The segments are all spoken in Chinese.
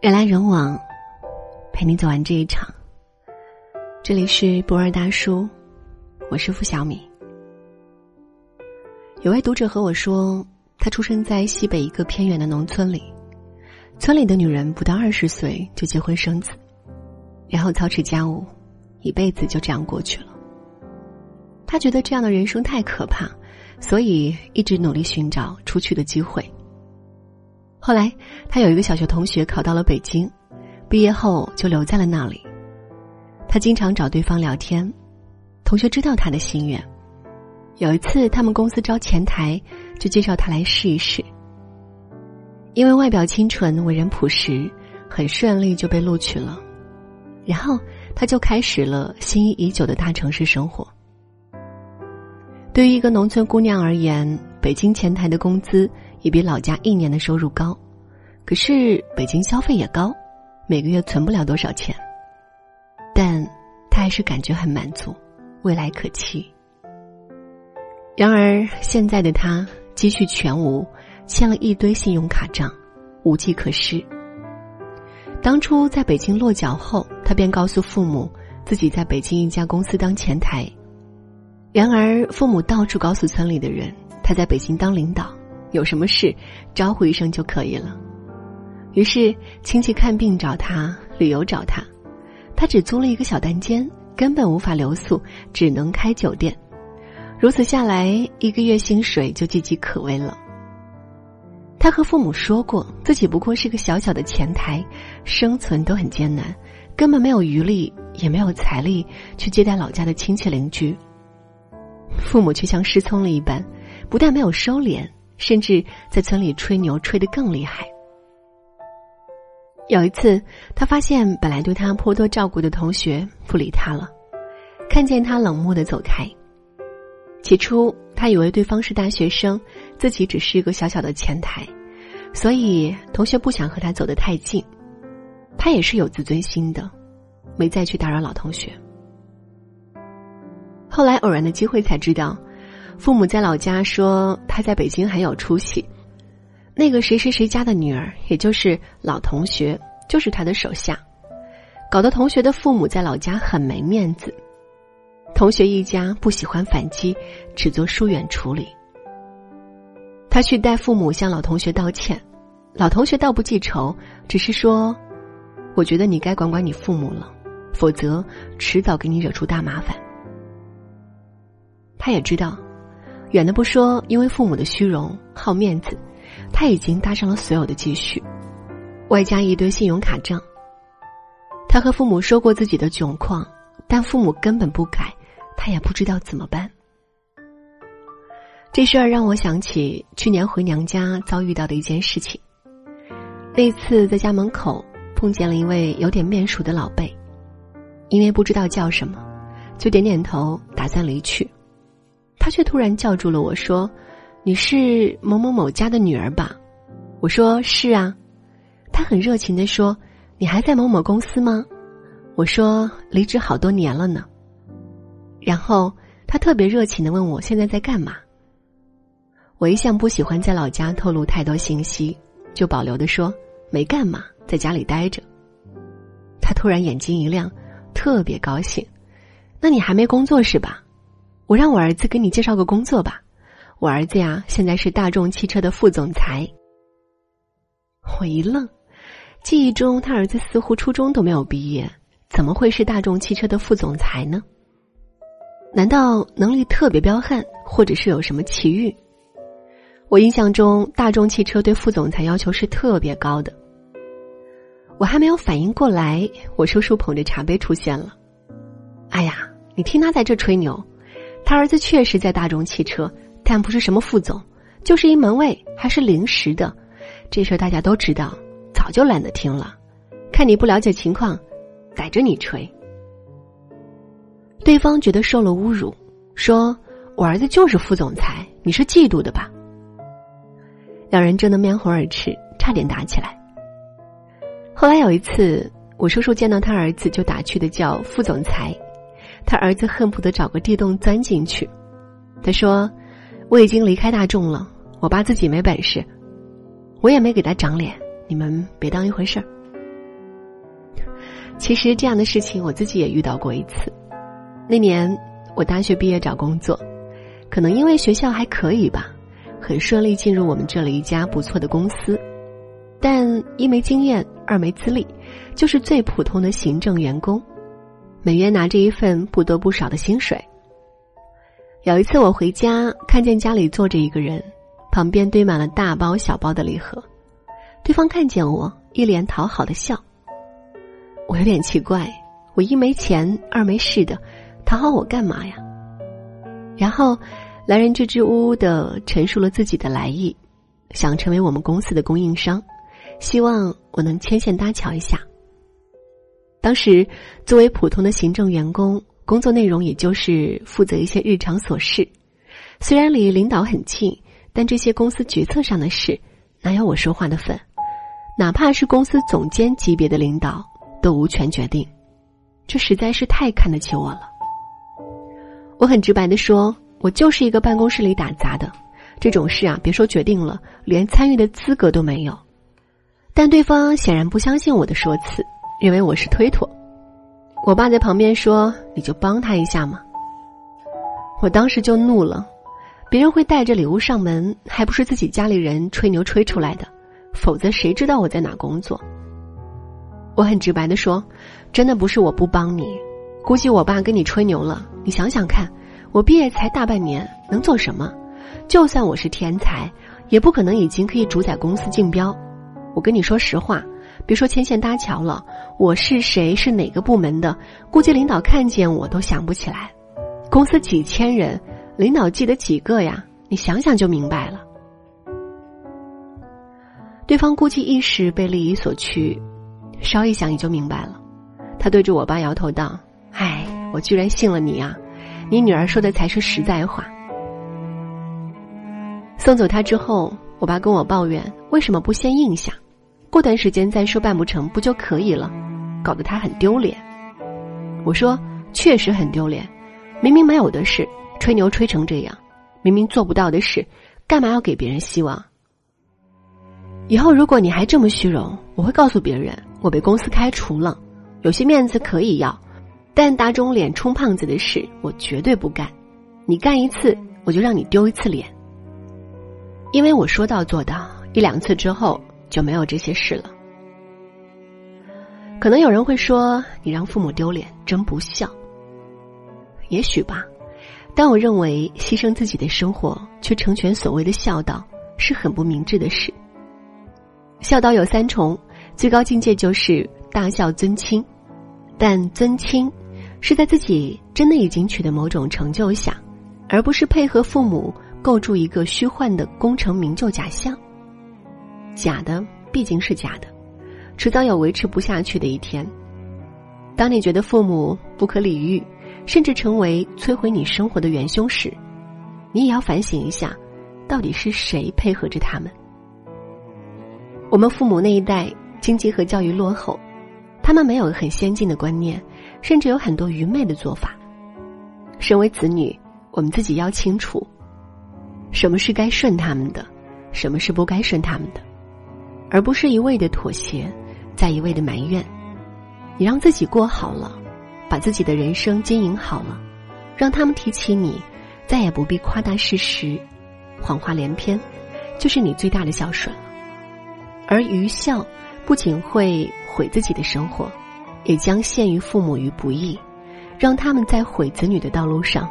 人来人往，陪你走完这一场。这里是博尔大叔，我是付小米。有位读者和我说，他出生在西北一个偏远的农村里，村里的女人不到二十岁就结婚生子，然后操持家务，一辈子就这样过去了。他觉得这样的人生太可怕，所以一直努力寻找出去的机会。后来，他有一个小学同学考到了北京，毕业后就留在了那里。他经常找对方聊天，同学知道他的心愿。有一次，他们公司招前台，就介绍他来试一试。因为外表清纯、为人朴实，很顺利就被录取了。然后，他就开始了心仪已久的大城市生活。对于一个农村姑娘而言，北京前台的工资。也比老家一年的收入高，可是北京消费也高，每个月存不了多少钱。但他还是感觉很满足，未来可期。然而现在的他积蓄全无，欠了一堆信用卡账，无计可施。当初在北京落脚后，他便告诉父母自己在北京一家公司当前台。然而父母到处告诉村里的人，他在北京当领导。有什么事，招呼一声就可以了。于是亲戚看病找他，旅游找他，他只租了一个小单间，根本无法留宿，只能开酒店。如此下来，一个月薪水就岌岌可危了。他和父母说过，自己不过是个小小的前台，生存都很艰难，根本没有余力，也没有财力去接待老家的亲戚邻居。父母却像失聪了一般，不但没有收敛。甚至在村里吹牛吹得更厉害。有一次，他发现本来对他颇多照顾的同学不理他了，看见他冷漠的走开。起初，他以为对方是大学生，自己只是一个小小的前台，所以同学不想和他走得太近。他也是有自尊心的，没再去打扰老同学。后来偶然的机会才知道。父母在老家说他在北京很有出息，那个谁谁谁家的女儿，也就是老同学，就是他的手下，搞得同学的父母在老家很没面子。同学一家不喜欢反击，只做疏远处理。他去代父母向老同学道歉，老同学倒不记仇，只是说：“我觉得你该管管你父母了，否则迟早给你惹出大麻烦。”他也知道。远的不说，因为父母的虚荣好面子，他已经搭上了所有的积蓄，外加一堆信用卡账。他和父母说过自己的窘况，但父母根本不改，他也不知道怎么办。这事儿让我想起去年回娘家遭遇到的一件事情。那次在家门口碰见了一位有点面熟的老辈，因为不知道叫什么，就点点头，打算离去。却突然叫住了我说：“你是某某某家的女儿吧？”我说：“是啊。”他很热情的说：“你还在某某公司吗？”我说：“离职好多年了呢。”然后他特别热情的问我现在在干嘛。我一向不喜欢在老家透露太多信息，就保留的说：“没干嘛，在家里待着。”他突然眼睛一亮，特别高兴：“那你还没工作是吧？”我让我儿子给你介绍个工作吧，我儿子呀现在是大众汽车的副总裁。我一愣，记忆中他儿子似乎初中都没有毕业，怎么会是大众汽车的副总裁呢？难道能力特别彪悍，或者是有什么奇遇？我印象中大众汽车对副总裁要求是特别高的。我还没有反应过来，我叔叔捧着茶杯出现了。哎呀，你听他在这吹牛。他儿子确实在大众汽车，但不是什么副总，就是一门卫，还是临时的。这事儿大家都知道，早就懒得听了。看你不了解情况，逮着你吹。对方觉得受了侮辱，说：“我儿子就是副总裁，你是嫉妒的吧？”两人争得面红耳赤，差点打起来。后来有一次，我叔叔见到他儿子，就打趣的叫副总裁。他儿子恨不得找个地洞钻进去。他说：“我已经离开大众了，我爸自己没本事，我也没给他长脸，你们别当一回事儿。”其实这样的事情我自己也遇到过一次。那年我大学毕业找工作，可能因为学校还可以吧，很顺利进入我们这里一家不错的公司，但一没经验，二没资历，就是最普通的行政员工，每月拿着一份不多不少的薪水。有一次我回家，看见家里坐着一个人，旁边堆满了大包小包的礼盒，对方看见我，一脸讨好的笑。我有点奇怪，我一没钱，二没事的，讨好我干嘛呀？然后，来人支支吾吾的陈述了自己的来意，想成为我们公司的供应商，希望我能牵线搭桥一下。当时，作为普通的行政员工，工作内容也就是负责一些日常琐事，虽然离领导很近，但这些公司决策上的事，哪有我说话的份？哪怕是公司总监级别的领导。都无权决定，这实在是太看得起我了。我很直白的说，我就是一个办公室里打杂的，这种事啊，别说决定了，连参与的资格都没有。但对方显然不相信我的说辞，认为我是推脱。我爸在旁边说：“你就帮他一下嘛。”我当时就怒了，别人会带着礼物上门，还不是自己家里人吹牛吹出来的？否则谁知道我在哪工作？我很直白的说，真的不是我不帮你，估计我爸跟你吹牛了。你想想看，我毕业才大半年，能做什么？就算我是天才，也不可能已经可以主宰公司竞标。我跟你说实话，别说牵线搭桥了，我是谁，是哪个部门的，估计领导看见我都想不起来。公司几千人，领导记得几个呀？你想想就明白了。对方估计一时被利益所驱。稍一想，也就明白了。他对着我爸摇头道：“唉，我居然信了你啊！你女儿说的才是实在话。”送走他之后，我爸跟我抱怨：“为什么不先应下？过段时间再说办不成不就可以了？搞得他很丢脸。”我说：“确实很丢脸，明明没有的事，吹牛吹成这样；明明做不到的事，干嘛要给别人希望？以后如果你还这么虚荣，我会告诉别人。”我被公司开除了，有些面子可以要，但打肿脸充胖子的事我绝对不干。你干一次，我就让你丢一次脸。因为我说到做到，一两次之后就没有这些事了。可能有人会说，你让父母丢脸真不孝。也许吧，但我认为牺牲自己的生活去成全所谓的孝道，是很不明智的事。孝道有三重。最高境界就是大孝尊亲，但尊亲是在自己真的已经取得某种成就下，而不是配合父母构筑一个虚幻的功成名就假象。假的毕竟是假的，迟早有维持不下去的一天。当你觉得父母不可理喻，甚至成为摧毁你生活的元凶时，你也要反省一下，到底是谁配合着他们？我们父母那一代。经济和教育落后，他们没有很先进的观念，甚至有很多愚昧的做法。身为子女，我们自己要清楚，什么是该顺他们的，什么是不该顺他们的，而不是一味的妥协，再一味的埋怨。你让自己过好了，把自己的人生经营好了，让他们提起你，再也不必夸大事实，谎话连篇，就是你最大的孝顺了。而愚孝。不仅会毁自己的生活，也将陷于父母于不义，让他们在毁子女的道路上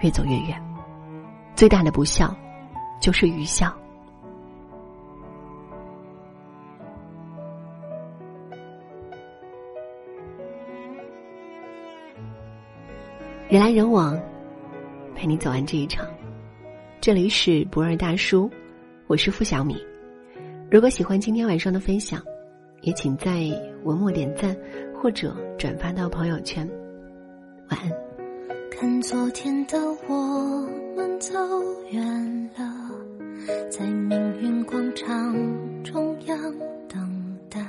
越走越远。最大的不孝，就是愚孝。人来人往，陪你走完这一场。这里是不二大叔，我是付小米。如果喜欢今天晚上的分享。也请在文末点赞，或者转发到朋友圈。晚安。看昨天的我们走远了，在命运广场中央等待。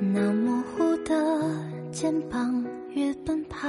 那模糊的肩膀，越奔跑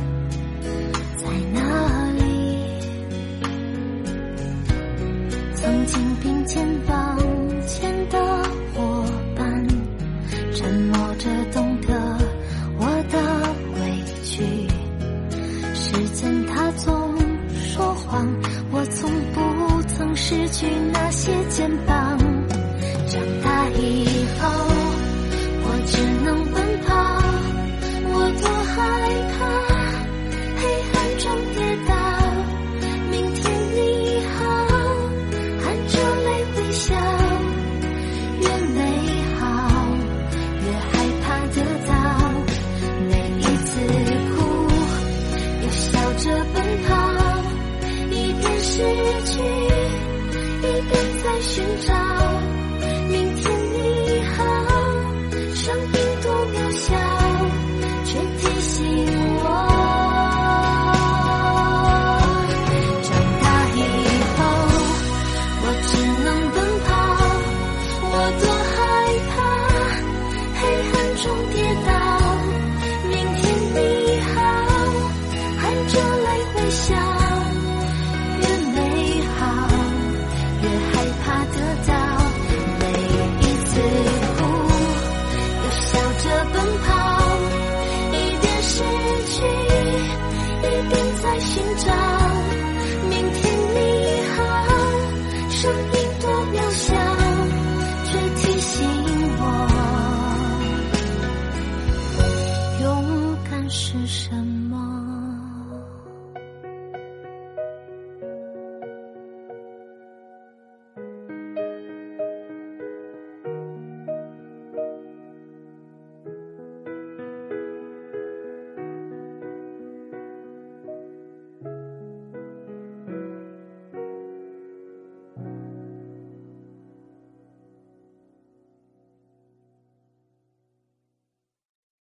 怕得到。